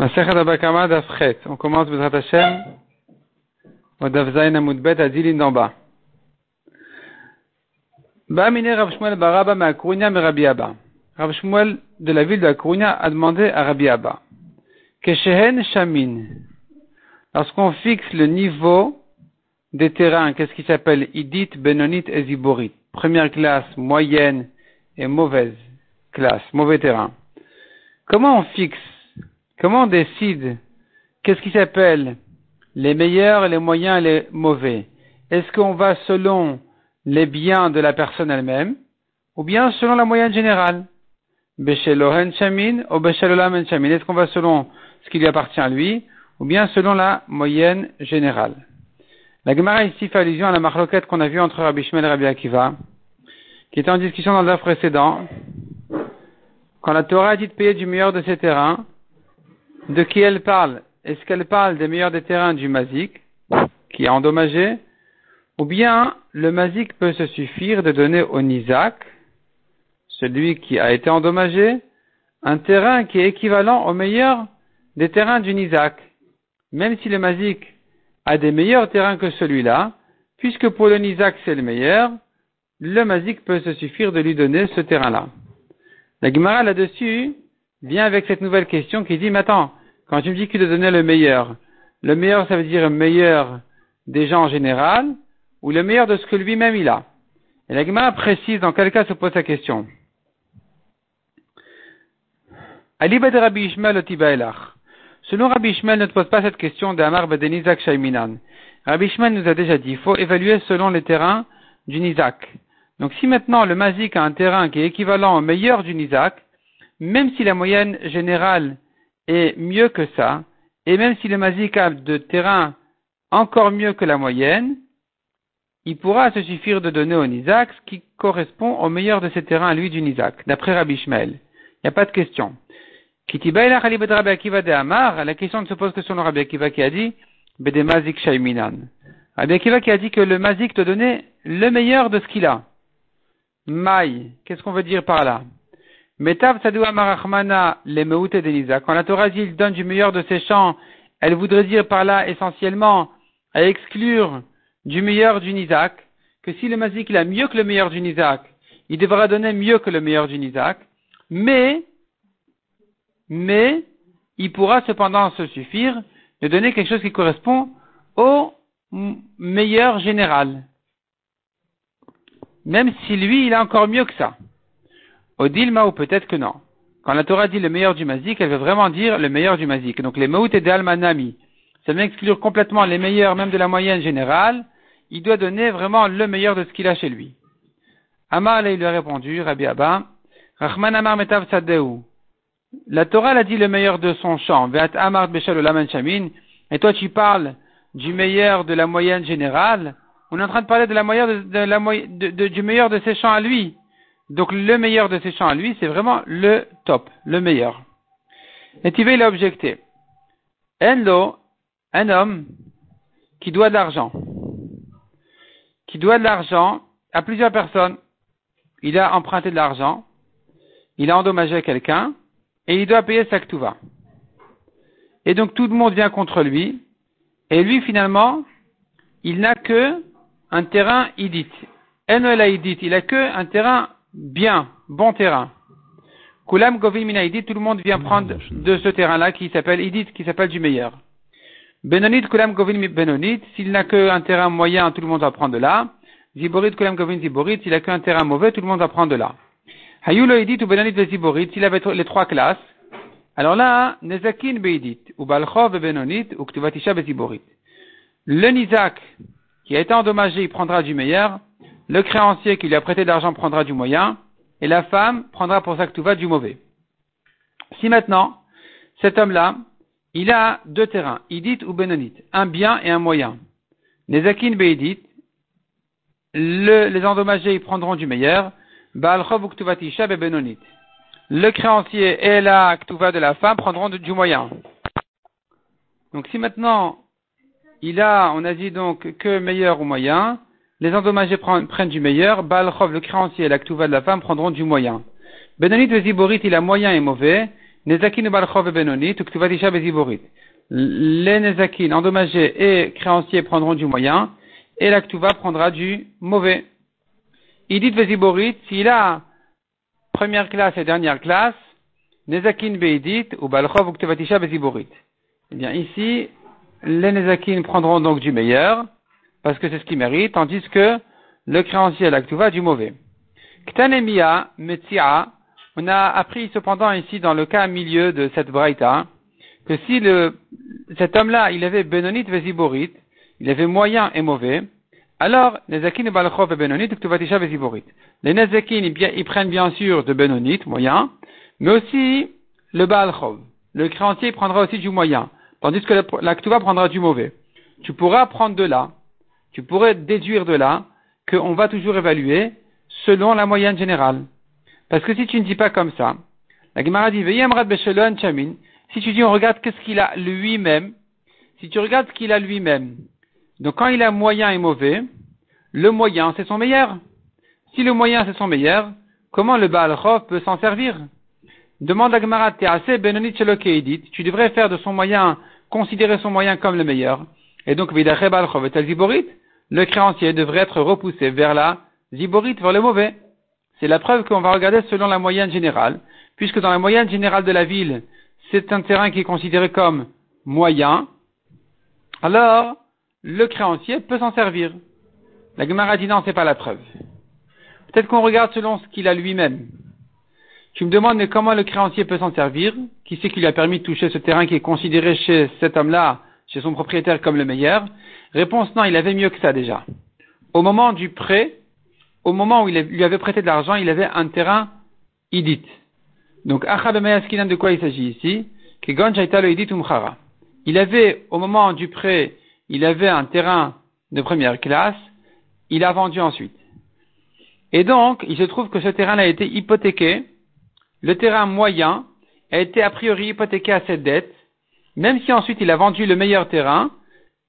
On commence Bezrat Hashem au Davzain Amudbet à Zilin d'en de la ville de a demandé à Rabbi. Lorsqu'on fixe le niveau des terrains, qu'est-ce qui s'appelle Idit, Benonit et Ziborit. Première classe, moyenne et mauvaise classe, mauvais terrain. Comment on fixe Comment on décide qu'est-ce qui s'appelle les meilleurs, les moyens et les mauvais? Est-ce qu'on va selon les biens de la personne elle-même ou bien selon la moyenne générale? Shamin ou Shamin? Est-ce qu'on va selon ce qui lui appartient à lui ou bien selon la moyenne générale? La Gemara ici fait allusion à la marloquette qu'on a vue entre Rabbi Shmuel et Rabbi Akiva qui était en discussion dans le précédent quand la Torah a dit de payer du meilleur de ses terrains de qui elle parle? Est-ce qu'elle parle des meilleurs des terrains du Mazik, qui est endommagé, ou bien le Mazik peut se suffire de donner au Nizak, celui qui a été endommagé, un terrain qui est équivalent au meilleur des terrains du Nizak, même si le Mazik a des meilleurs terrains que celui-là, puisque pour le Nizak c'est le meilleur, le Mazik peut se suffire de lui donner ce terrain-là. La Gemara là-dessus vient avec cette nouvelle question qui dit, mais attends, quand tu me dis qu'il te donnait le meilleur, le meilleur, ça veut dire le meilleur des gens en général, ou le meilleur de ce que lui-même il a? Et la Gemara précise dans quel cas se pose sa question. Aliba de Rabbi Ishmael Selon Rabbi Ishmael ne te pose pas cette question d'Amar Bedenizak Shaiminan. Rabbi Ishmael nous a déjà dit, il faut évaluer selon les terrains du Nizak. Donc si maintenant le Mazik a un terrain qui est équivalent au meilleur du Nizak, même si la moyenne générale est mieux que ça, et même si le mazik a de terrain encore mieux que la moyenne, il pourra se suffire de donner au Nizak ce qui correspond au meilleur de ses terrains à lui du Nizak, d'après Rabbi Ishmael. Il n'y a pas de question. La question ne se pose que sur le Rabbi Akiva qui a dit, Bede Mazik Shaiminan. Rabbi Akiva qui a dit que le Mazik te donnait le meilleur de ce qu'il a. Maï, qu'est-ce qu'on veut dire par là? Metav Sadoua Marachmana les Meute d'Elisa. Quand la Torah dit il donne du meilleur de ses champs, elle voudrait dire par là essentiellement à exclure du meilleur du Nizak, que si le Mazik il a mieux que le meilleur du Nizak, il devra donner mieux que le meilleur du Nizak, mais, mais, il pourra cependant se suffire de donner quelque chose qui correspond au meilleur général. Même si lui, il a encore mieux que ça. Odilma ou peut-être que non. Quand la Torah dit le meilleur du mazik, elle veut vraiment dire le meilleur du mazik. Donc les maout et almanami, ça vient exclure complètement les meilleurs, même de la moyenne générale. Il doit donner vraiment le meilleur de ce qu'il a chez lui. Amar il lui a répondu, Rabbi Abba, Rahman Amar Metav Sadeu. La Torah a dit le meilleur de son champ, Veat Amar Shamin, et toi tu parles du meilleur de la moyenne générale. On est en train de parler de la moyenne la, du meilleur de ses champs à lui. Donc le meilleur de ses champs à lui, c'est vraiment le top, le meilleur. Et Tivé, il a objecté. Enlo, un homme qui doit de l'argent, qui doit de l'argent à plusieurs personnes. Il a emprunté de l'argent, il a endommagé quelqu'un, et il doit payer sa ktuva. Et donc tout le monde vient contre lui, et lui finalement, il n'a que un terrain idit. Enlo, il a que un terrain bien, bon terrain. Kulam Govin Mina tout le monde vient prendre de ce terrain-là qui s'appelle Idit, qui s'appelle du meilleur. Benonit Kulam Govin Benonit, s'il n'a qu'un terrain moyen, tout le monde va prendre de là. Ziborit Kulam Govin Ziborit, s'il n'a qu'un terrain mauvais, tout le monde va prendre de là. Hayulo Idit ou Benonit Ziborit, s'il avait les trois classes, alors là, Nezakin Beidit, ou Balchov Benonit, ou Ktuvatisha Beziborit. Le Nizak, qui a été endommagé, il prendra du meilleur, le créancier qui lui a prêté de l'argent prendra du moyen, et la femme prendra pour tout va du mauvais. Si maintenant, cet homme-là, il a deux terrains, idit ou benonit, un bien et un moyen. Les beidit, les endommagés, ils prendront du meilleur, baal chov benonit. Le créancier et la ktuva de la femme prendront du moyen. Donc si maintenant, il a, on a dit donc que meilleur ou moyen, les endommagés prennent du meilleur, Balchov, le créancier et la de la femme prendront du moyen. Benonit et Ziborit, il a moyen et mauvais. Nezakin ou Balchov et Benonit, ou Ktuvatisha Beziborit. Les Nezakin endommagés et créanciers prendront du moyen, et la Ktuva prendra du mauvais. Il dit Beziborit, s'il a première classe et dernière classe, Nezakin Beidit ou Balchov ou Ktuvatisha Beziborit. Eh bien, ici, les Nezakin prendront donc du meilleur, parce que c'est ce qu'ils méritent, tandis que le créancier et la Ktuva du mauvais. Ktanemia, Metzia, on a appris cependant ici dans le cas milieu de cette braïta que si cet homme-là, il avait Benonit Veziborit, il avait moyen et mauvais, alors, Nezakin Balchov et Benonit, Ktuvatisha Veziborit. Les Nezakin, ils, prennent bien sûr de Benonit, moyen, mais aussi le Balchov. Le créancier prendra aussi du moyen, tandis que la prendra du mauvais. Tu pourras prendre de là, tu pourrais déduire de là qu'on va toujours évaluer selon la moyenne générale. Parce que si tu ne dis pas comme ça, la Gemara dit, chamin, si tu dis on regarde qu'est-ce qu'il a lui-même, si tu regardes ce qu'il a lui-même, donc quand il a moyen et mauvais, le moyen c'est son meilleur. Si le moyen c'est son meilleur, comment le Baal Chov peut s'en servir? Demande la Gemara, tu devrais faire de son moyen, considérer son moyen comme le meilleur. Et donc, le créancier devrait être repoussé vers la Ziborit, vers le mauvais. C'est la preuve qu'on va regarder selon la moyenne générale, puisque dans la moyenne générale de la ville, c'est un terrain qui est considéré comme moyen, alors le créancier peut s'en servir. La Gemara dit non, c'est pas la preuve. Peut-être qu'on regarde selon ce qu'il a lui-même. Tu me demandes comment le créancier peut s'en servir? Qui c'est qui lui a permis de toucher ce terrain qui est considéré chez cet homme-là, chez son propriétaire comme le meilleur Réponse non, il avait mieux que ça déjà. Au moment du prêt, au moment où il lui avait prêté de l'argent, il avait un terrain idit. Donc, de quoi il s'agit ici? Il avait, au moment du prêt, il avait un terrain de première classe, il a vendu ensuite. Et donc, il se trouve que ce terrain a été hypothéqué, le terrain moyen a été a priori hypothéqué à cette dette, même si ensuite il a vendu le meilleur terrain,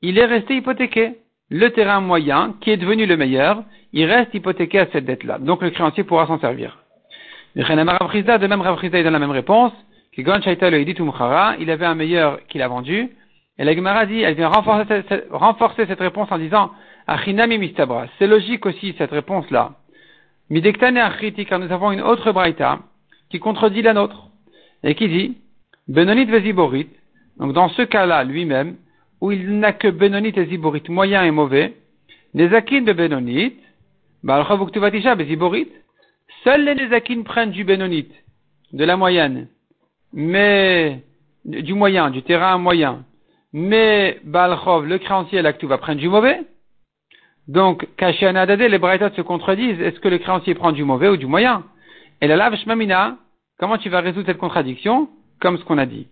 il est resté hypothéqué. Le terrain moyen, qui est devenu le meilleur, il reste hypothéqué à cette dette-là. Donc le créancier pourra s'en servir. De même, Rav est dans la même réponse, il avait un meilleur qu'il a vendu, et la Gemara dit, elle vient renforcer, cette réponse en disant, C'est logique aussi, cette réponse-là. Midektane car nous avons une autre braïta, qui contredit la nôtre, et qui dit, Benonit Veziborit, donc dans ce cas-là, lui-même, où il n'a que Benonit et Ziborit, moyen et mauvais, les akines de Benonit, Seuls les Nezakin prennent du Benonit, de la moyenne, mais du moyen, du terrain moyen. Mais Balchov, le créancier, tu vas prendre du mauvais. Donc, Kashanadade, les Braïtas se contredisent. Est-ce que le créancier prend du mauvais ou du moyen? Et la lave Shmamina, comment tu vas résoudre cette contradiction? Comme ce qu'on a dit.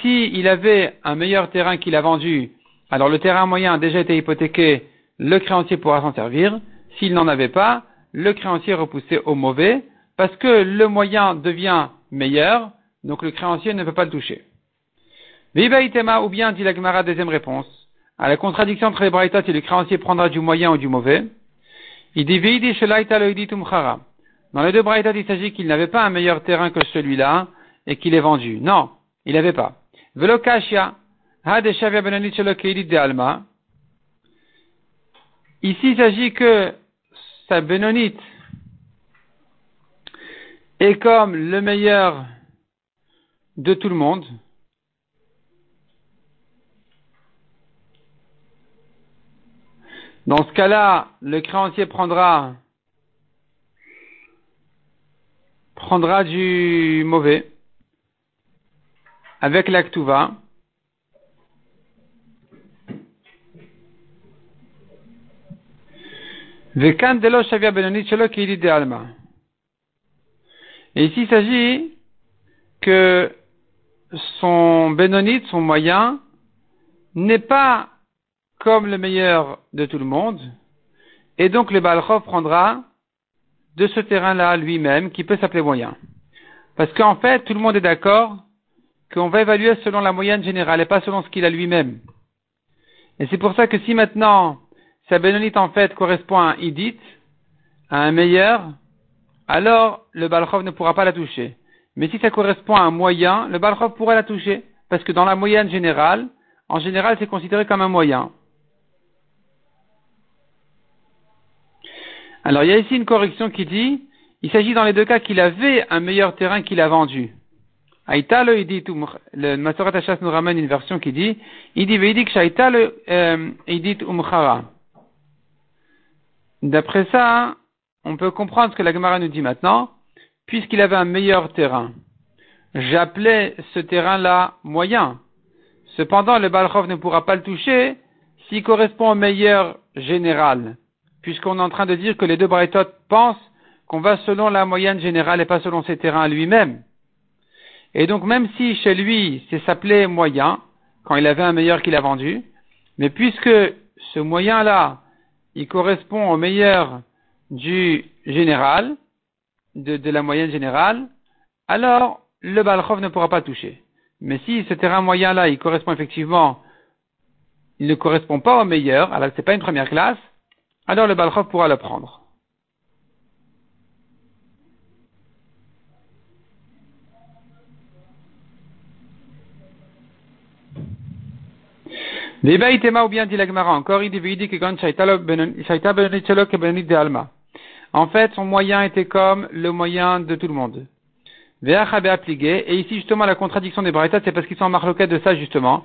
Si il avait un meilleur terrain qu'il a vendu alors le terrain moyen a déjà été hypothéqué, le créancier pourra s'en servir. S'il n'en avait pas, le créancier repoussé au mauvais, parce que le moyen devient meilleur, donc le créancier ne peut pas le toucher. Viva itema, ou bien, dit la Gemara, deuxième réponse, à la contradiction entre les braïtas et le créancier prendra du moyen ou du mauvais, il dit Dans les deux braïtas, il s'agit qu'il n'avait pas un meilleur terrain que celui-là, et qu'il est vendu. Non, il n'avait pas. Velokashia, Ici, il s'agit que sa Benonite est comme le meilleur de tout le monde. Dans ce cas-là, le créancier prendra prendra du mauvais avec l'actuva. Et ici, il s'agit que son bénonite, son moyen, n'est pas comme le meilleur de tout le monde, et donc le Balchov prendra de ce terrain-là lui-même, qui peut s'appeler moyen. Parce qu'en fait, tout le monde est d'accord qu'on va évaluer selon la moyenne générale et pas selon ce qu'il a lui-même. Et c'est pour ça que si maintenant sa bénonite en fait correspond à un idit, à un meilleur, alors le Balchov ne pourra pas la toucher. Mais si ça correspond à un moyen, le Balchov pourra la toucher. Parce que dans la moyenne générale, en général, c'est considéré comme un moyen. Alors, il y a ici une correction qui dit, il s'agit dans les deux cas qu'il avait un meilleur terrain qu'il a vendu. Aïta le dit, le Masorat Hachas nous ramène une version qui dit, il dit, il dit que Shaïta le dit umchara. D'après ça, on peut comprendre ce que la Gemara nous dit maintenant, puisqu'il avait un meilleur terrain. J'appelais ce terrain-là moyen. Cependant, le Balchov ne pourra pas le toucher s'il correspond au meilleur général, puisqu'on est en train de dire que les deux Braithot pensent qu'on va selon la moyenne générale et pas selon ses terrains lui-même. Et donc, même si chez lui, c'est s'appelait moyen, quand il avait un meilleur qu'il a vendu, mais puisque ce moyen-là, il correspond au meilleur du général, de, la moyenne générale, alors le Balchov ne pourra pas toucher. Mais si ce terrain moyen-là, il correspond effectivement, il ne correspond pas au meilleur, alors c'est pas une première classe, alors le Balchov pourra le prendre. ou bien dit encore, il dit que Alma. En fait, son moyen était comme le moyen de tout le monde. Et ici, justement, la contradiction des Braïtas, c'est parce qu'ils sont en marloquette de ça, justement.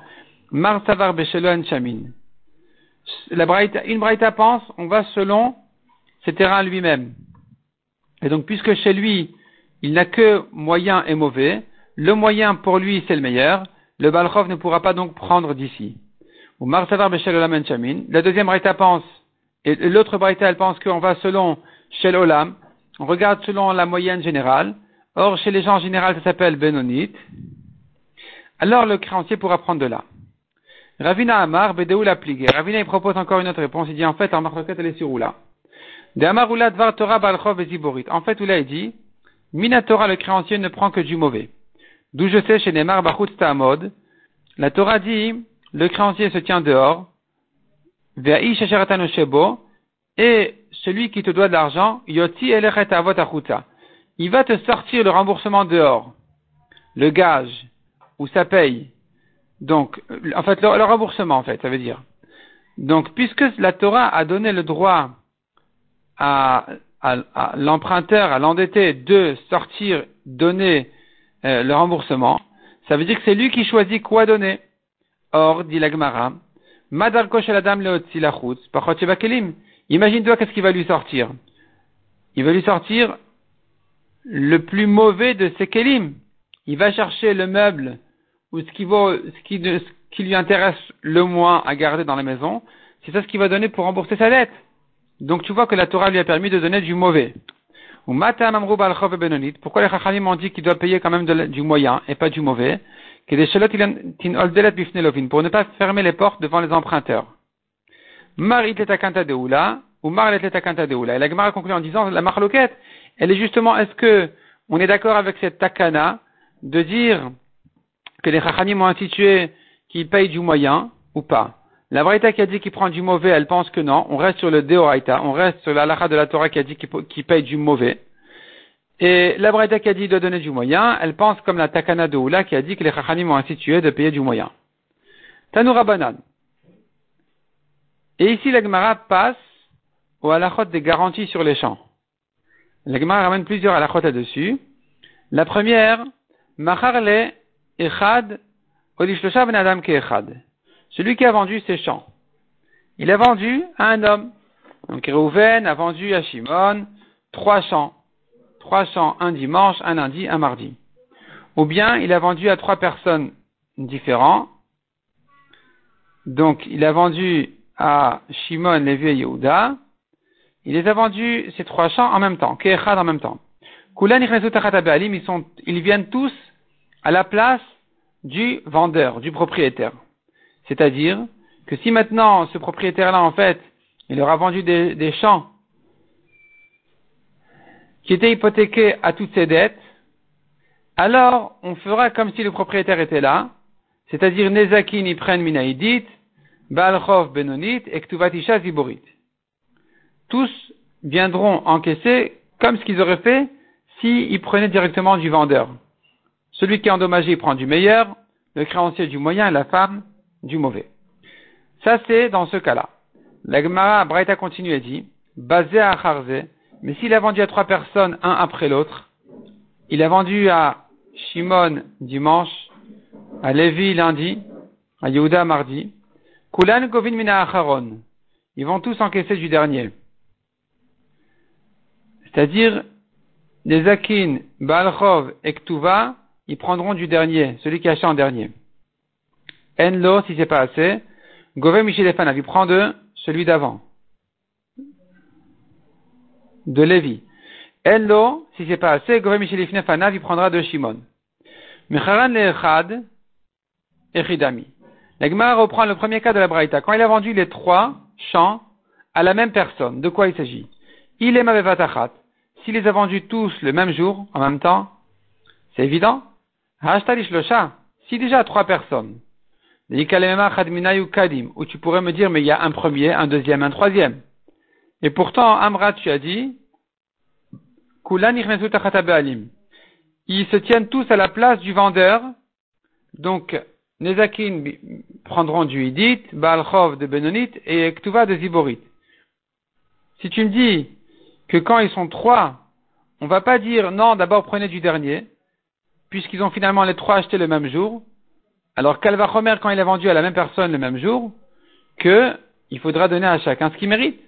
Mar Savar Shamin. Une Braïta pense, on va selon ses terrains lui-même. Et donc, puisque chez lui, il n'a que moyen et mauvais, le moyen pour lui, c'est le meilleur, le Balchov ne pourra pas donc prendre d'ici. Ou Mar Savar Shamin. La deuxième Braïta pense, et l'autre Braïta, elle pense qu'on va selon chez l'Olam, on regarde selon la moyenne générale. Or, chez les gens en général, ça s'appelle Benonite. Alors, le créancier pourra prendre de là. Ravina Amar, Bedeou la pligue. Ravina, il propose encore une autre réponse. Il dit, en fait, en marquette, elle est sur Oula. De Amar Oula, Dvar Torah, Balchov et Ziborit. En fait, Oula, il dit, Minatora, le créancier, ne prend que du mauvais. D'où je sais, chez Neymar, Bachut Ta'amod, la Torah dit, le créancier se tient dehors, et celui qui te doit de l'argent, yoti il va te sortir le remboursement dehors, le gage, ou ça paye. Donc, en fait, le, remboursement, en fait, ça veut dire. Donc, puisque la Torah a donné le droit à, l'emprunteur, à l'endetté, de sortir, donner euh, le remboursement, ça veut dire que c'est lui qui choisit quoi donner. Or, dit l'Agmara, Madar Imagine-toi qu'est-ce qu'il va lui sortir? Il va lui sortir le plus mauvais de ses kelim. Il va chercher le meuble ou ce qui, vaut, ce qui, ce qui lui intéresse le moins à garder dans la maison. C'est ça ce qu'il va donner pour rembourser sa dette. Donc tu vois que la Torah lui a permis de donner du mauvais. Pourquoi les Chachamim ont dit qu'il doit payer quand même du moyen et pas du mauvais? Pour ne pas fermer les portes devant les emprunteurs. Ou. Et la Gemara conclut en disant, la marloquette, elle est justement, est-ce que on est d'accord avec cette takana de dire que les chachamim ont institué qu'il paye du moyen ou pas? La Braïta qui a dit qu'il prend du mauvais, elle pense que non. On reste sur le Deoraita, on reste sur la de la Torah qui a dit qu'il paye du mauvais. Et la Braïta qui a dit qu'il doit donner du moyen, elle pense comme la Takana de Oula qui a dit que les Chachamim ont institué de payer du moyen. Tanoura Banan. Et ici, la Gemara passe au halachot des garanties sur les champs. La Gemara ramène plusieurs halachot là-dessus. La première, Macharle Echad Ben Adam Echad. Celui qui a vendu ses champs. Il a vendu à un homme. Donc Reuven a vendu à Shimon trois champs. Trois champs, un dimanche, un lundi, un mardi. Ou bien il a vendu à trois personnes différentes. Donc il a vendu à Shimon, Lévi et Yehuda, il les a vendus, ces trois champs, en même temps, Keechad en même temps. ils, sont, ils viennent tous à la place du vendeur, du propriétaire. C'est-à-dire que si maintenant ce propriétaire-là, en fait, il aura vendu des, champs qui étaient hypothéqués à toutes ses dettes, alors on fera comme si le propriétaire était là, c'est-à-dire Nezakin prennent Minaïdit, Benonit et Ktuvatisha Ziborit. Tous viendront encaisser comme ce qu'ils auraient fait s'ils prenaient directement du vendeur. Celui qui est endommagé, prend du meilleur, le créancier du moyen et la femme du mauvais. Ça, c'est dans ce cas-là. La Gemara Braïta continue et dit, basé à Harze, mais s'il a vendu à trois personnes, un après l'autre, il a vendu à Shimon dimanche, à Lévi lundi, à Yehuda mardi, Kulan Govin Mina Acharon. Ils vont tous encaisser du dernier. C'est-à-dire, les Akin, Balchov et Ktuva, ils prendront du dernier, celui qui achète en dernier. Enlo, si c'est pas assez, Gové Michelefanav, il prend de celui d'avant. De Lévi. Enlo, si c'est pas assez, Gové Michelefanav, il prendra de Shimon. Mecharan Lechad, Echidami. L'Agmar reprend le premier cas de la Braïta. Quand il a vendu les trois champs à la même personne, de quoi il s'agit? Il est Mavevatachat. S'il les a vendus tous le même jour, en même temps, c'est évident. Hashtalish Si déjà trois personnes, où tu pourrais me dire, mais il y a un premier, un deuxième, un troisième. Et pourtant, Amrat, tu as dit, ils se tiennent tous à la place du vendeur. Donc, Nezakin prendront du Hidit, Baalchov de Benonit et Ktuva de Ziborit. Si tu me dis que quand ils sont trois, on va pas dire non, d'abord prenez du dernier, puisqu'ils ont finalement les trois achetés le même jour, alors Calvachomer, quand il a vendu à la même personne le même jour, que il faudra donner à chacun ce qu'il mérite.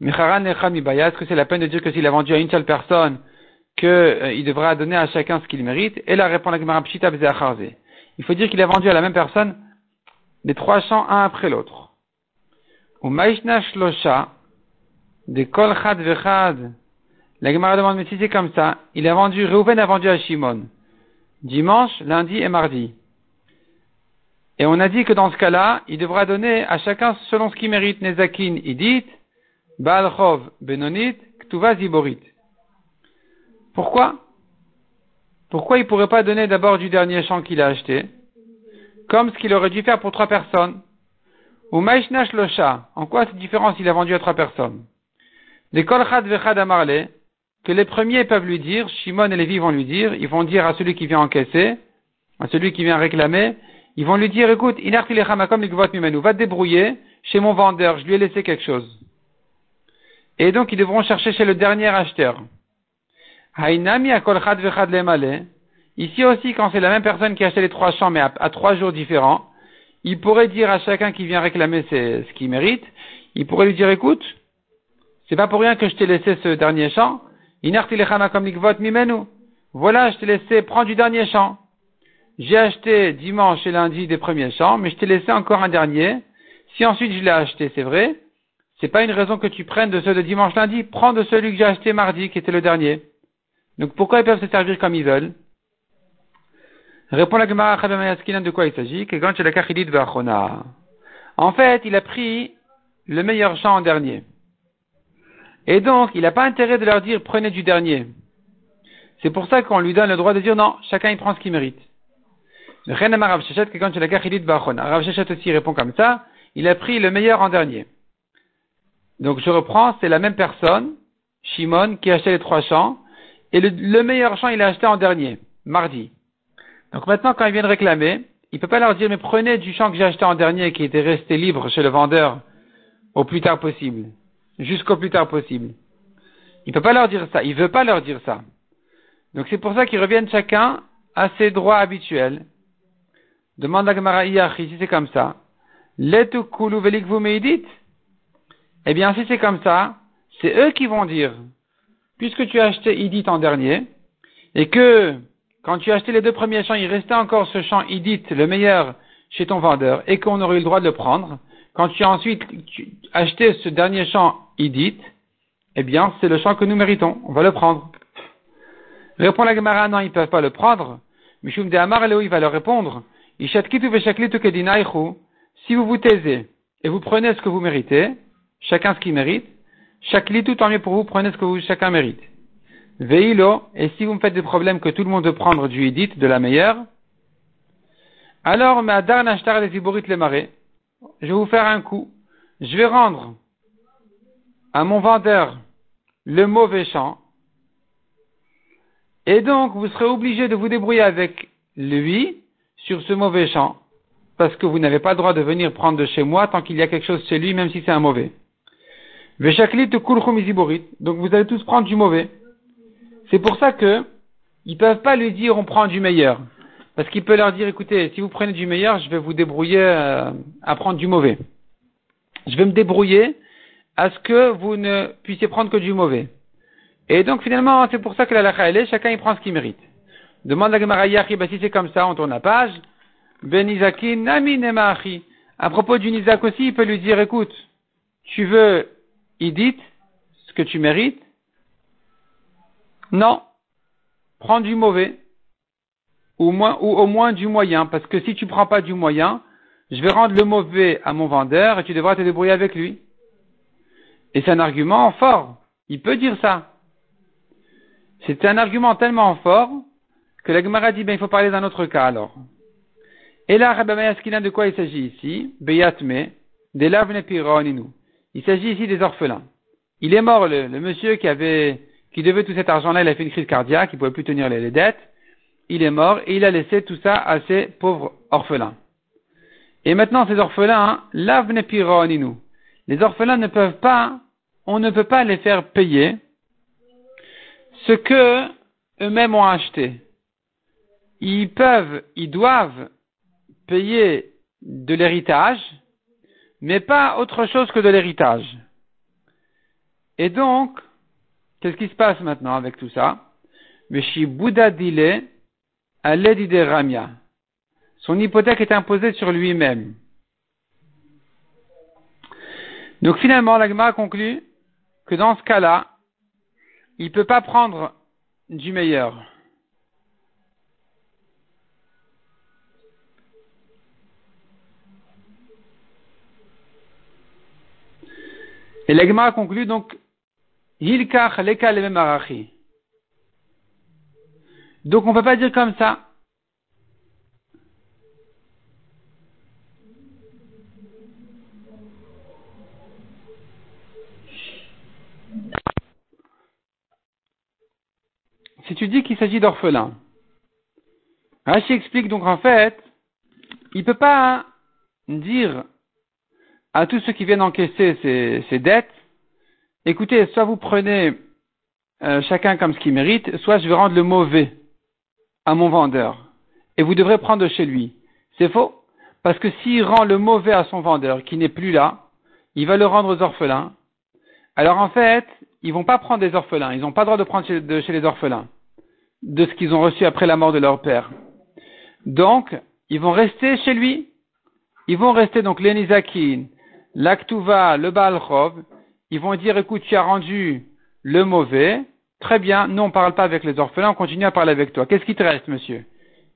Est-ce que c'est la peine de dire que s'il a vendu à une seule personne, qu'il euh, devra donner à chacun ce qu'il mérite? Et là répond la Gemara Il faut dire qu'il a vendu à la même personne les trois champs un après l'autre. Ou Shlosha, de Kol Chad Vechad. La Gemara demande, mais si c'est comme ça, il a vendu, Reuven a vendu à Shimon. Dimanche, lundi et mardi. Et on a dit que dans ce cas-là, il devra donner à chacun selon ce qu'il mérite. Nezakin idit, Baalchov benonit, Ktuva ziborit. Pourquoi? Pourquoi il ne pourrait pas donner d'abord du dernier champ qu'il a acheté Comme ce qu'il aurait dû faire pour trois personnes? Ou Maishnash Losha. En quoi c'est différent s'il a vendu à trois personnes? Les Kolchad Vechad Amarle, que les premiers peuvent lui dire, Shimon et Lévi vont lui dire, ils vont dire à celui qui vient encaisser, à celui qui vient réclamer, ils vont lui dire, écoute, va te débrouiller chez mon vendeur, je lui ai laissé quelque chose. Et donc, ils devront chercher chez le dernier acheteur. Ici aussi, quand c'est la même personne qui a acheté les trois champs, mais à, trois jours différents, il pourrait dire à chacun qui vient réclamer ce qu'il mérite, il pourrait lui dire, écoute, c'est pas pour rien que je t'ai laissé ce dernier champ. Voilà, je t'ai laissé, prendre du dernier champ. J'ai acheté dimanche et lundi des premiers champs, mais je t'ai laissé encore un dernier. Si ensuite je l'ai acheté, c'est vrai, c'est pas une raison que tu prennes de ceux de dimanche lundi, prends de celui que j'ai acheté mardi, qui était le dernier. Donc pourquoi ils peuvent se servir comme ils veulent? Répond la Gemara de quoi il s'agit? En fait, il a pris le meilleur champ en dernier. Et donc, il n'a pas intérêt de leur dire prenez du dernier. C'est pour ça qu'on lui donne le droit de dire non, chacun il prend ce qu'il mérite. Le Rav Shechet aussi répond comme ça, il a pris le meilleur en dernier. Donc je reprends, c'est la même personne, Shimon, qui a acheté les trois champs, et le, meilleur champ il a acheté en dernier, mardi. Donc maintenant quand il vient de réclamer, il ne peut pas leur dire mais prenez du champ que j'ai acheté en dernier qui était resté libre chez le vendeur au plus tard possible, jusqu'au plus tard possible. Il ne peut pas leur dire ça, il ne veut pas leur dire ça. Donc c'est pour ça qu'ils reviennent chacun à ses droits habituels, Demande à Gemara si c'est comme ça. Letu kulu velik vous Eh bien, si c'est comme ça, c'est eux qui vont dire, puisque tu as acheté Idit en dernier, et que quand tu as acheté les deux premiers champs, il restait encore ce champ Idit, le meilleur, chez ton vendeur, et qu'on aurait eu le droit de le prendre, quand tu as ensuite acheté ce dernier champ Idit, eh bien, c'est le champ que nous méritons, on va le prendre. Répond la Gemara, non, ils ne peuvent pas le prendre. Mishum de Amar il va leur répondre, si vous vous taisez et vous prenez ce que vous méritez, chacun ce qu'il mérite, tout tant mieux pour vous, prenez ce que vous, chacun mérite. Veilo, et si vous me faites des problèmes que tout le monde veut prendre du Edit, de la meilleure, alors, les je vais vous faire un coup. Je vais rendre à mon vendeur le mauvais champ, Et donc, vous serez obligé de vous débrouiller avec lui sur ce mauvais champ, parce que vous n'avez pas le droit de venir prendre de chez moi tant qu'il y a quelque chose chez lui, même si c'est un mauvais. Donc vous allez tous prendre du mauvais. C'est pour ça que ils peuvent pas lui dire on prend du meilleur. Parce qu'il peut leur dire écoutez, si vous prenez du meilleur, je vais vous débrouiller euh, à prendre du mauvais. Je vais me débrouiller à ce que vous ne puissiez prendre que du mauvais. Et donc finalement, c'est pour ça que la lacha est, chacun il prend ce qu'il mérite. Demande la Gemara bah, si c'est comme ça, on tourne la page. Ben Isakin, À propos du Isaac aussi, il peut lui dire, écoute, tu veux Idit, ce que tu mérites? Non. Prends du mauvais. Ou, moins, ou au moins du moyen. Parce que si tu prends pas du moyen, je vais rendre le mauvais à mon vendeur et tu devras te débrouiller avec lui. Et c'est un argument fort. Il peut dire ça. C'est un argument tellement fort que la Gemara dit, ben, il faut parler d'un autre cas alors. Et là, Rabbi de quoi il s'agit ici? Beyatme, des. Il s'agit ici des orphelins. Il est mort, le, monsieur qui avait, qui devait tout cet argent-là, il a fait une crise cardiaque, il pouvait plus tenir les, dettes. Il est mort et il a laissé tout ça à ses pauvres orphelins. Et maintenant, ces orphelins, l'avne nous. Les orphelins ne peuvent pas, on ne peut pas les faire payer ce que eux-mêmes ont acheté. Ils peuvent, ils doivent payer de l'héritage, mais pas autre chose que de l'héritage. Et donc, qu'est-ce qui se passe maintenant avec tout ça? Bouddha dile à l'aide Ramia. Son hypothèque est imposée sur lui-même. Donc finalement, l'agma conclut que dans ce cas-là, il ne peut pas prendre du meilleur. Et l'Egma conclut donc Hilkach leka Donc on ne peut pas dire comme ça. Si tu dis qu'il s'agit d'orphelins, Rashi explique donc en fait, il ne peut pas dire à tous ceux qui viennent encaisser ces, dettes, écoutez, soit vous prenez euh, chacun comme ce qu'il mérite, soit je vais rendre le mauvais à mon vendeur, et vous devrez prendre chez lui. C'est faux, parce que s'il rend le mauvais à son vendeur, qui n'est plus là, il va le rendre aux orphelins. Alors en fait, ils vont pas prendre des orphelins, ils n'ont pas le droit de prendre de, chez les orphelins, de ce qu'ils ont reçu après la mort de leur père. Donc, ils vont rester chez lui. Ils vont rester donc l'Enizakin, l'Aktuva, le Baalchov, ils vont dire, écoute, tu as rendu le mauvais, très bien, nous on ne parle pas avec les orphelins, on continue à parler avec toi. Qu'est-ce qui te reste, monsieur?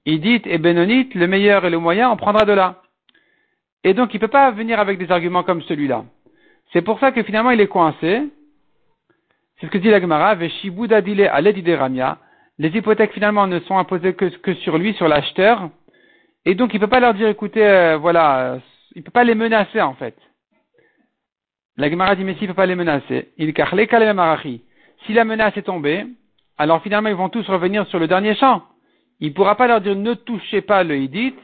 Dit, et Benonite, le meilleur et le moyen, on prendra de là. Et donc il ne peut pas venir avec des arguments comme celui-là. C'est pour ça que finalement il est coincé. C'est ce que dit la Gemara, Veshiboudadile Ramia. Les hypothèques finalement ne sont imposées que, sur lui, sur l'acheteur. Et donc il ne peut pas leur dire, écoutez, euh, voilà, il ne peut pas les menacer en fait. La Gemara dit, mais s'il ne peut pas les menacer, il Si la menace est tombée, alors finalement ils vont tous revenir sur le dernier champ. Il ne pourra pas leur dire, ne touchez pas le Hidit,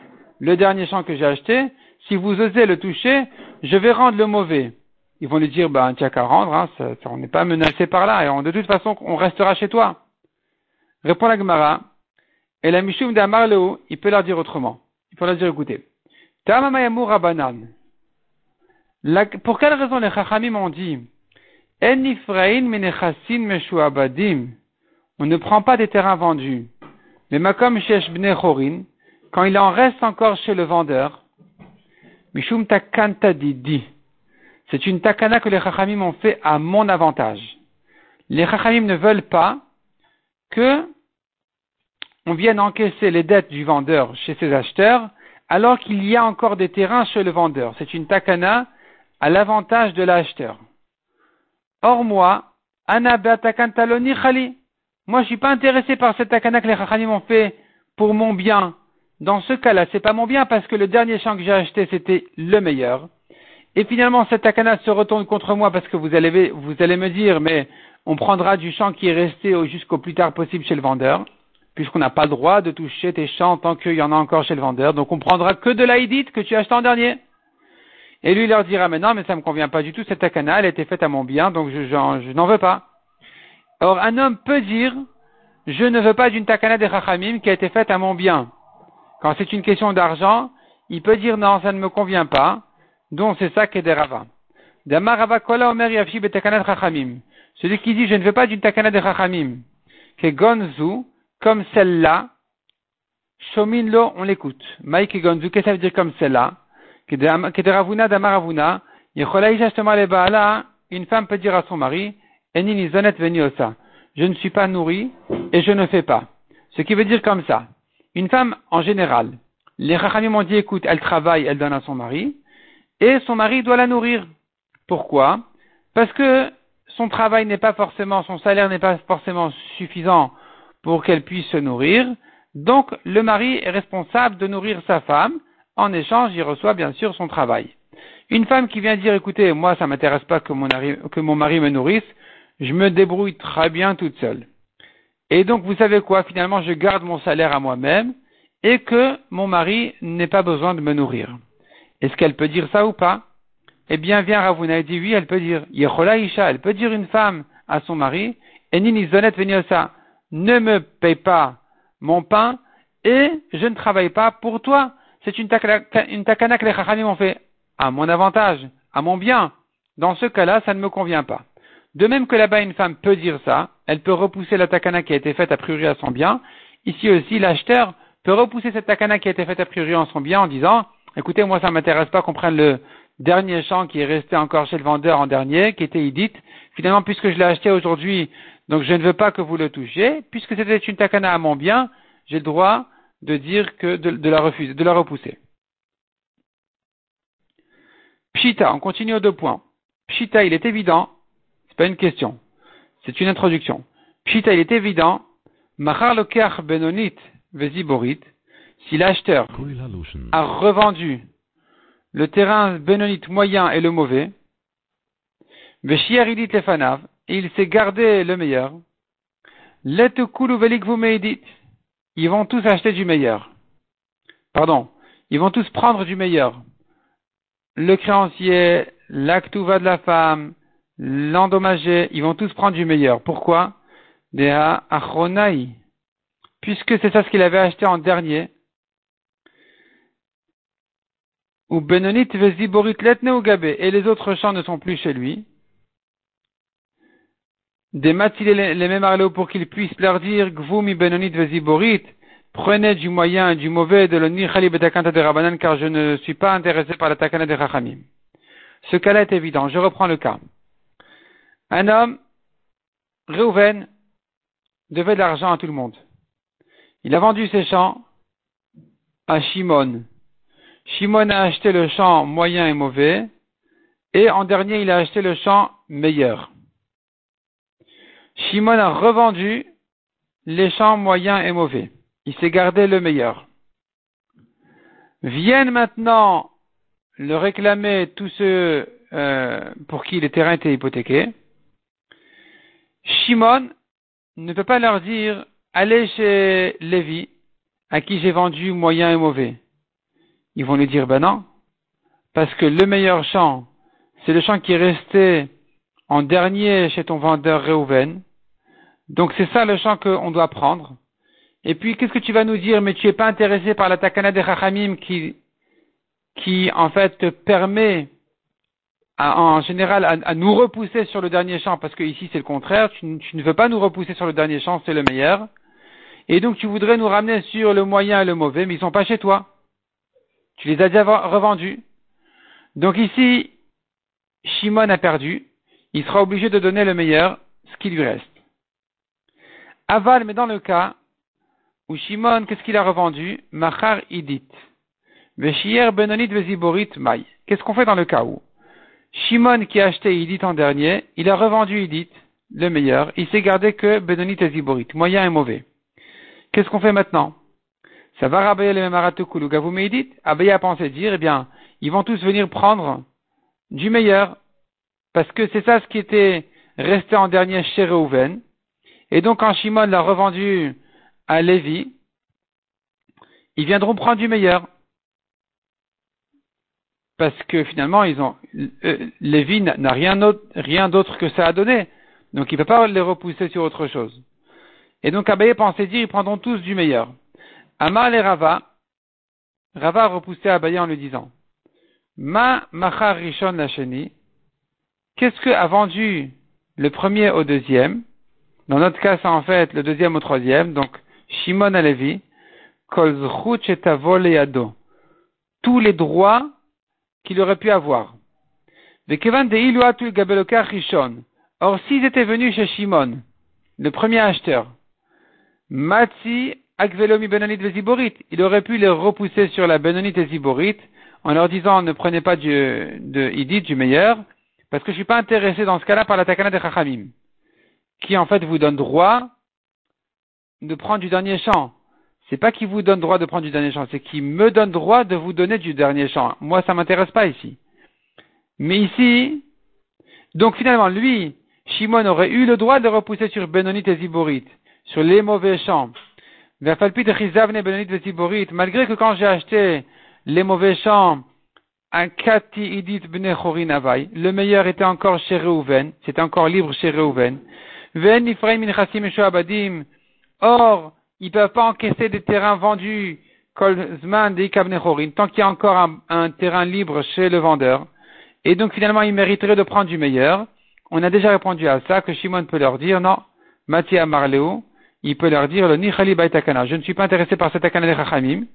le dernier champ que j'ai acheté. Si vous osez le toucher, je vais rendre le mauvais. Ils vont lui dire, ben, n'as qu'à rendre, hein, on n'est pas menacé par là, et de toute façon, on restera chez toi. Répond la Gemara, et la Mishum d'Amarleo, il peut leur dire autrement. Il peut leur dire, écoutez, Tamamayamu Rabanan, pour quelle raison les Chachamim ont dit On ne prend pas des terrains vendus. Mais Makom Shesh Bne Chorin, quand il en reste encore chez le vendeur, Mishum Takanta dit c'est une takana que les Chachamim ont fait à mon avantage. Les Chachamim ne veulent pas que on vienne encaisser les dettes du vendeur chez ses acheteurs alors qu'il y a encore des terrains chez le vendeur. C'est une takana à l'avantage de l'acheteur. Or moi, Anabeatakantaloni Khali, moi je suis pas intéressé par cette takana que les Chachanim ont fait pour mon bien. Dans ce cas-là, c'est pas mon bien parce que le dernier champ que j'ai acheté c'était le meilleur. Et finalement, cette takana se retourne contre moi parce que vous allez, vous allez me dire, mais on prendra du champ qui est resté jusqu'au plus tard possible chez le vendeur, puisqu'on n'a pas le droit de toucher tes champs tant qu'il y en a encore chez le vendeur. Donc on prendra que de l'aïdite que tu as acheté en dernier. Et lui leur dira, mais non, mais ça me convient pas du tout, cette takana, elle a été faite à mon bien, donc je, n'en veux pas. Or, un homme peut dire, je ne veux pas d'une takana de chachamim qui a été faite à mon bien. Quand c'est une question d'argent, il peut dire non, ça ne me convient pas, donc c'est ça qui est des rava. Celui qui dit je ne veux pas d'une takana de chachamim, que gonzu, comme celle-là, shomin lo, on l'écoute. Maïk gonzu, qu'est-ce que ça veut dire comme celle-là? Une femme peut dire à son mari, je ne suis pas nourri et je ne fais pas. Ce qui veut dire comme ça. Une femme, en général, les rachamim ont dit, écoute, elle travaille, elle donne à son mari, et son mari doit la nourrir. Pourquoi? Parce que son travail n'est pas forcément, son salaire n'est pas forcément suffisant pour qu'elle puisse se nourrir. Donc, le mari est responsable de nourrir sa femme. En échange, il reçoit bien sûr son travail. Une femme qui vient dire, écoutez, moi, ça m'intéresse pas que mon, mari me nourrisse, je me débrouille très bien toute seule. Et donc, vous savez quoi, finalement, je garde mon salaire à moi-même et que mon mari n'ait pas besoin de me nourrir. Est-ce qu'elle peut dire ça ou pas? Eh bien, viens Ravuna et dit oui, elle peut dire. Yechola Isha, elle peut dire une femme à son mari, et Nini Zonet Veniosa, ne me paye pas mon pain et je ne travaille pas pour toi. C'est une, takana que les chachamim ont fait à mon avantage, à mon bien. Dans ce cas-là, ça ne me convient pas. De même que là-bas, une femme peut dire ça, elle peut repousser la takana qui a été faite a priori à son bien. Ici aussi, l'acheteur peut repousser cette takana qui a été faite a priori en son bien en disant, écoutez, moi, ça m'intéresse pas qu'on prenne le dernier champ qui est resté encore chez le vendeur en dernier, qui était idite. Finalement, puisque je l'ai acheté aujourd'hui, donc je ne veux pas que vous le touchiez, puisque c'était une takana à mon bien, j'ai le droit de dire que de, la refuser, de la repousser. Pshita, on continue aux deux points. Pshita, il est évident c'est pas une question. C'est une introduction. Pshita, il est évident, Machar Benonit Veziborit, si l'acheteur a revendu le terrain Benonit moyen et le mauvais, Veshier Idit Lefanav, et il s'est gardé le meilleur, Letukulu Velik Vumeidit, ils vont tous acheter du meilleur. Pardon, ils vont tous prendre du meilleur. Le créancier, l'actuva de la femme, l'endommager, ils vont tous prendre du meilleur. Pourquoi? Dea achronai. Puisque c'est ça ce qu'il avait acheté en dernier. Ou benonit veziborit letne ou gabé. Et les autres champs ne sont plus chez lui. Des les mêmes pour qu'ils puissent leur dire gvumi benonit veziborit. Prenez du moyen et du mauvais de l'onir betakanta de rabanan car je ne suis pas intéressé par la takana de rachamim. Ce cas-là est évident. Je reprends le cas. Un homme, Réhouven, devait de l'argent à tout le monde. Il a vendu ses champs à Shimon. Shimon a acheté le champ moyen et mauvais, et en dernier, il a acheté le champ meilleur. Shimon a revendu les champs moyens et mauvais. Il s'est gardé le meilleur. Viennent maintenant le réclamer tous ceux euh, pour qui les terrains étaient hypothéqués. Shimon ne peut pas leur dire allez chez Lévi, à qui j'ai vendu moyen et mauvais. Ils vont lui dire ben non, parce que le meilleur champ, c'est le champ qui est resté en dernier chez ton vendeur Reuven. Donc c'est ça le champ qu'on doit prendre. Et puis qu'est-ce que tu vas nous dire Mais tu es pas intéressé par la takana de Chachamim qui, qui en fait te permet en général à, nous repousser sur le dernier champ, parce que ici c'est le contraire, tu, ne veux pas nous repousser sur le dernier champ, c'est le meilleur. Et donc tu voudrais nous ramener sur le moyen et le mauvais, mais ils sont pas chez toi. Tu les as déjà revendus. Donc ici, Shimon a perdu, il sera obligé de donner le meilleur, ce qui lui reste. Aval, mais dans le cas où Shimon, qu'est-ce qu'il a revendu? Machar idit. Veshier benonit veziborit mai. Qu'est-ce qu'on fait dans le cas où Shimon qui a acheté Idit en dernier, il a revendu Idit, le meilleur, il s'est gardé que Benonit et Ziborit, moyen et mauvais. Qu'est-ce qu'on fait maintenant? Ça va rabayer les Memaratukulu Gavoum et Idit? Abaya a pensé dire, eh bien, ils vont tous venir prendre du meilleur, parce que c'est ça ce qui était restait en dernier chez Reuven. Et donc, quand Shimon l'a revendu à Lévi, ils viendront prendre du meilleur. Parce que finalement, ils ont, euh, Lévi n'a rien d'autre que ça à donner. Donc, il ne peut pas les repousser sur autre chose. Et donc, Abaye pensait dire, ils prendront tous du meilleur. Amal et Rava, Rava a repoussé Abaye en lui disant, Ma Machar Rishon Lacheni, qu'est-ce que a vendu le premier au deuxième? Dans notre cas, c'est en fait le deuxième au troisième, donc Shimon Alevi, Kol et Tous les droits qu'il aurait pu avoir. Or, s'ils étaient venus chez Shimon, le premier acheteur, Matzi Akvelomi Benonit Veziborit, il aurait pu les repousser sur la Benonit et Ziborit en leur disant ne prenez pas de Idit, du meilleur, parce que je suis pas intéressé dans ce cas-là par la Takana de Chachamim, qui en fait vous donne droit de prendre du dernier champ. C'est pas qui vous donne droit de prendre du dernier champ, c'est qui me donne droit de vous donner du dernier champ. Moi, ça m'intéresse pas ici. Mais ici, donc finalement, lui, Shimon aurait eu le droit de repousser sur Benonit et Ziborit, sur les mauvais champs. Malgré que quand j'ai acheté les mauvais champs, un Kati Idit le meilleur était encore chez Reuven, c'était encore libre chez Reuven. Or, ils ne peuvent pas encaisser des terrains vendus, tant qu'il y a encore un, terrain libre chez le vendeur. Et donc, finalement, ils mériteraient de prendre du meilleur. On a déjà répondu à ça, que Shimon peut leur dire, non, Mathia Marleo, il peut leur dire, le Nichali Takana, je ne suis pas intéressé par cette Takana de Chachamim,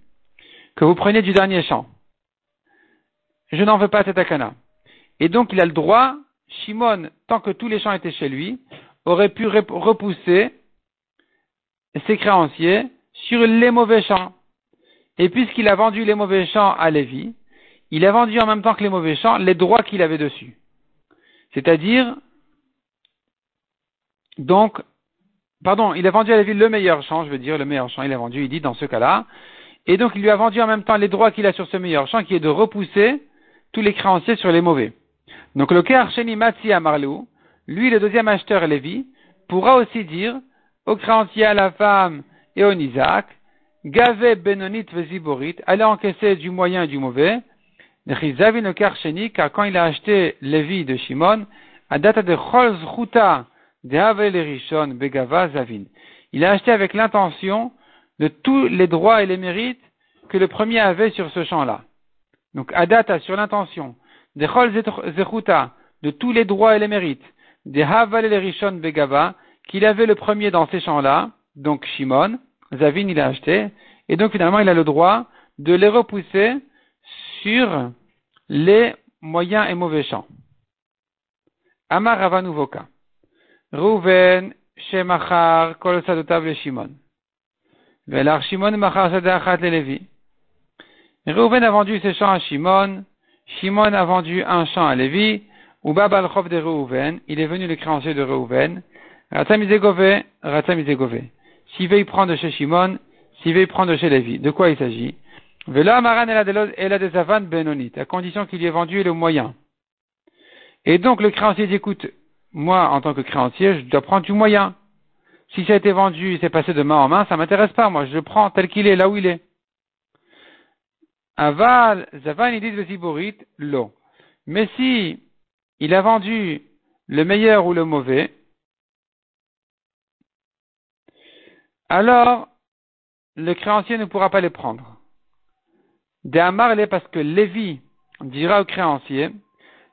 que vous preniez du dernier champ. Je n'en veux pas cette Takana. Et donc, il a le droit, Shimon, tant que tous les champs étaient chez lui, aurait pu repousser ses créanciers sur les mauvais champs. Et puisqu'il a vendu les mauvais champs à Lévi, il a vendu en même temps que les mauvais champs les droits qu'il avait dessus. C'est-à-dire, donc, pardon, il a vendu à Lévi le meilleur champ, je veux dire, le meilleur champ, il a vendu, il dit dans ce cas-là. Et donc, il lui a vendu en même temps les droits qu'il a sur ce meilleur champ, qui est de repousser tous les créanciers sur les mauvais. Donc, le Sheni Matsi Amarlou, lui, le deuxième acheteur Lévi, pourra aussi dire, au créancier, à la femme et au Isaac, Gavé Benonit Veziborit, allez encaisser du moyen et du mauvais, Zavin car quand il a acheté Lévi de Shimon, à date de Cholz Chuta de Rishon Begava Zavin. Il a acheté avec l'intention de tous les droits et les mérites que le premier avait sur ce champ-là. Donc, Adata sur l'intention, de Chol Zechuta, de tous les droits et les mérites, de Haval Rishon Begava, qu'il avait le premier dans ces champs-là, donc Shimon, Zavin il a acheté, et donc finalement il a le droit de les repousser sur les moyens et mauvais champs. Amar Ravanuvoka. Rouven, Shemachar, Kol Sadotav le Shimon. Velar Shimon Machar Sadachat le Levi. Rouven a vendu ses champs à Shimon, Shimon a vendu un champ à Lévi, ou Babal Chov de Reuven, il est venu le créancier de Reuven, Ratamizegove, Ratamizegove. S'il veut y prendre chez Shimon, s'il veut y prendre chez Lévi. De quoi il s'agit? Vela Maran et la des Avan Benonit, à condition qu'il y ait vendu le moyen. Et donc le créancier dit, écoute, moi, en tant que créancier, je dois prendre du moyen. Si ça a été vendu, c'est passé de main en main, ça m'intéresse pas, moi, je le prends tel qu'il est, là où il est. Aval, Zavan, il dit l'eau. Mais si il a vendu le meilleur ou le mauvais, alors le créancier ne pourra pas les prendre. De parce que Lévi dira au créancier,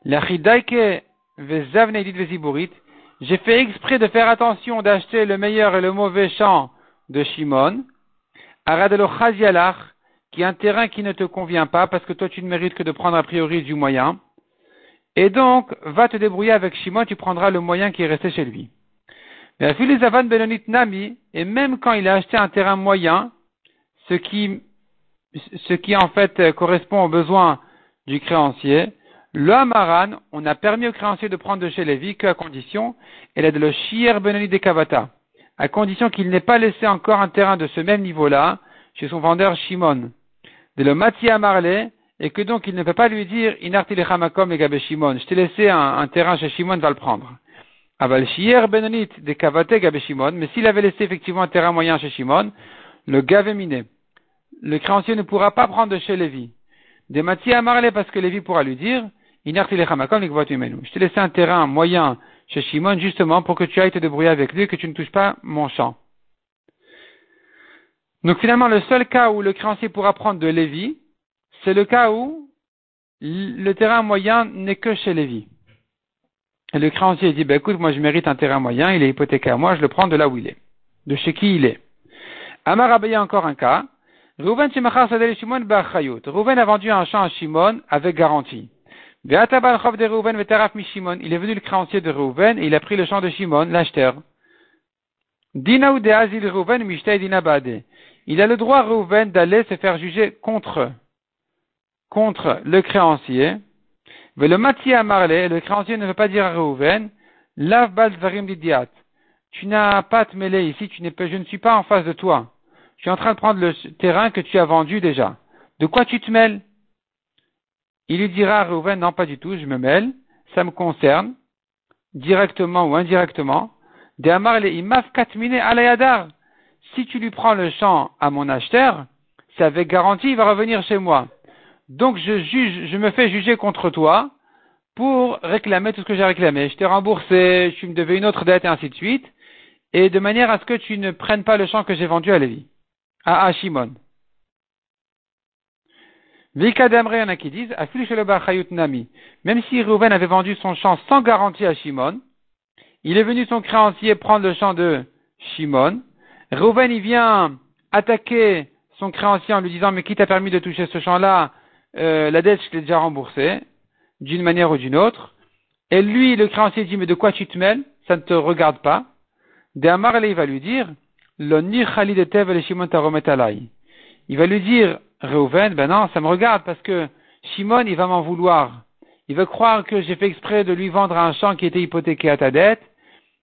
la j'ai fait exprès de faire attention d'acheter le meilleur et le mauvais champ de Shimon, Aradelo qui est un terrain qui ne te convient pas parce que toi tu ne mérites que de prendre a priori du moyen. Et donc, va te débrouiller avec Shimon, tu prendras le moyen qui est resté chez lui. Mais Benonit Nami, et même quand il a acheté un terrain moyen, ce qui, ce qui en fait correspond aux besoins du créancier, le Hamaran, on a permis au créancier de prendre de chez Lévi qu'à condition, elle est de le Shier Benoni de Kavata, à condition qu'il n'ait pas laissé encore un terrain de ce même niveau-là chez son vendeur Shimon, de le Matia Marley, et que donc il ne peut pas lui dire Inarti le Hamakom et Shimon, je t'ai laissé un, terrain chez Shimon, va le prendre. Aval shier benonit de kavate Shimon, mais s'il avait laissé effectivement un terrain moyen chez Shimon, le gavéminé, le créancier ne pourra pas prendre de chez Lévi. Des matières amarlé parce que Lévi pourra lui dire, je t'ai laissé un terrain moyen chez Shimon justement pour que tu ailles te débrouiller avec lui que tu ne touches pas mon champ. Donc finalement, le seul cas où le créancier pourra prendre de Lévi, c'est le cas où le terrain moyen n'est que chez Lévi. Et le créancier dit, ben écoute, moi je mérite un terrain moyen, il est hypothéqué moi, je le prends de là où il est, de chez qui il est. Amar a encore un cas. Rouven a vendu un champ à Shimon avec garantie. Il est venu le créancier de Rouven et il a pris le champ de Shimon, l'acheteur. Il a le droit, Rouven, d'aller se faire juger contre, contre le créancier mais le Matia Marley, le créancier ne veut pas dire à Reuven, Lav varim didiat. Tu n'as pas à te mêler ici, tu n'es pas, je ne suis pas en face de toi. Je suis en train de prendre le terrain que tu as vendu déjà. De quoi tu te mêles? Il lui dira à Reuven, non, pas du tout, je me mêle, ça me concerne, directement ou indirectement. De Amarle imaf katmine alayadar. Si tu lui prends le champ à mon acheteur, c'est avec garantie, il va revenir chez moi. Donc je juge, je me fais juger contre toi pour réclamer tout ce que j'ai réclamé. Je t'ai remboursé, tu me devais une autre dette et ainsi de suite, et de manière à ce que tu ne prennes pas le champ que j'ai vendu à Lévi, à, à Shimon. Vikadamre, il y en a qui disent, même si Reuven avait vendu son champ sans garantie à Shimon, il est venu son créancier prendre le champ de Shimon, Reuven il vient attaquer son créancier en lui disant, mais qui t'a permis de toucher ce champ-là? Euh, la dette, je l'ai déjà remboursée, d'une manière ou d'une autre. Et lui, le créancier dit, mais de quoi tu te mêles? Ça ne te regarde pas. De il va lui dire, il va lui dire, Reuven, ben non, ça me regarde parce que Shimon, il va m'en vouloir. Il va croire que j'ai fait exprès de lui vendre un champ qui était hypothéqué à ta dette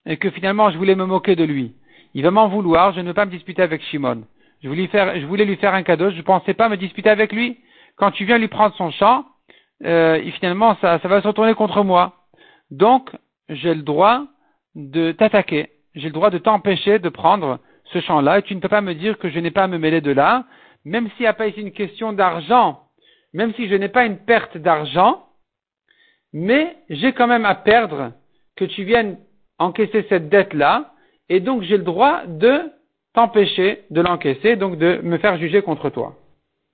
et que finalement je voulais me moquer de lui. Il va m'en vouloir, je ne veux pas me disputer avec Shimon. Je voulais lui faire un cadeau, je ne pensais pas me disputer avec lui quand tu viens lui prendre son champ, euh, et finalement ça, ça va se retourner contre moi. Donc, j'ai le droit de t'attaquer. J'ai le droit de t'empêcher de prendre ce champ-là, et tu ne peux pas me dire que je n'ai pas à me mêler de là, même s'il n'y a pas ici une question d'argent, même si je n'ai pas une perte d'argent, mais j'ai quand même à perdre que tu viennes encaisser cette dette-là, et donc j'ai le droit de t'empêcher de l'encaisser, donc de me faire juger contre toi.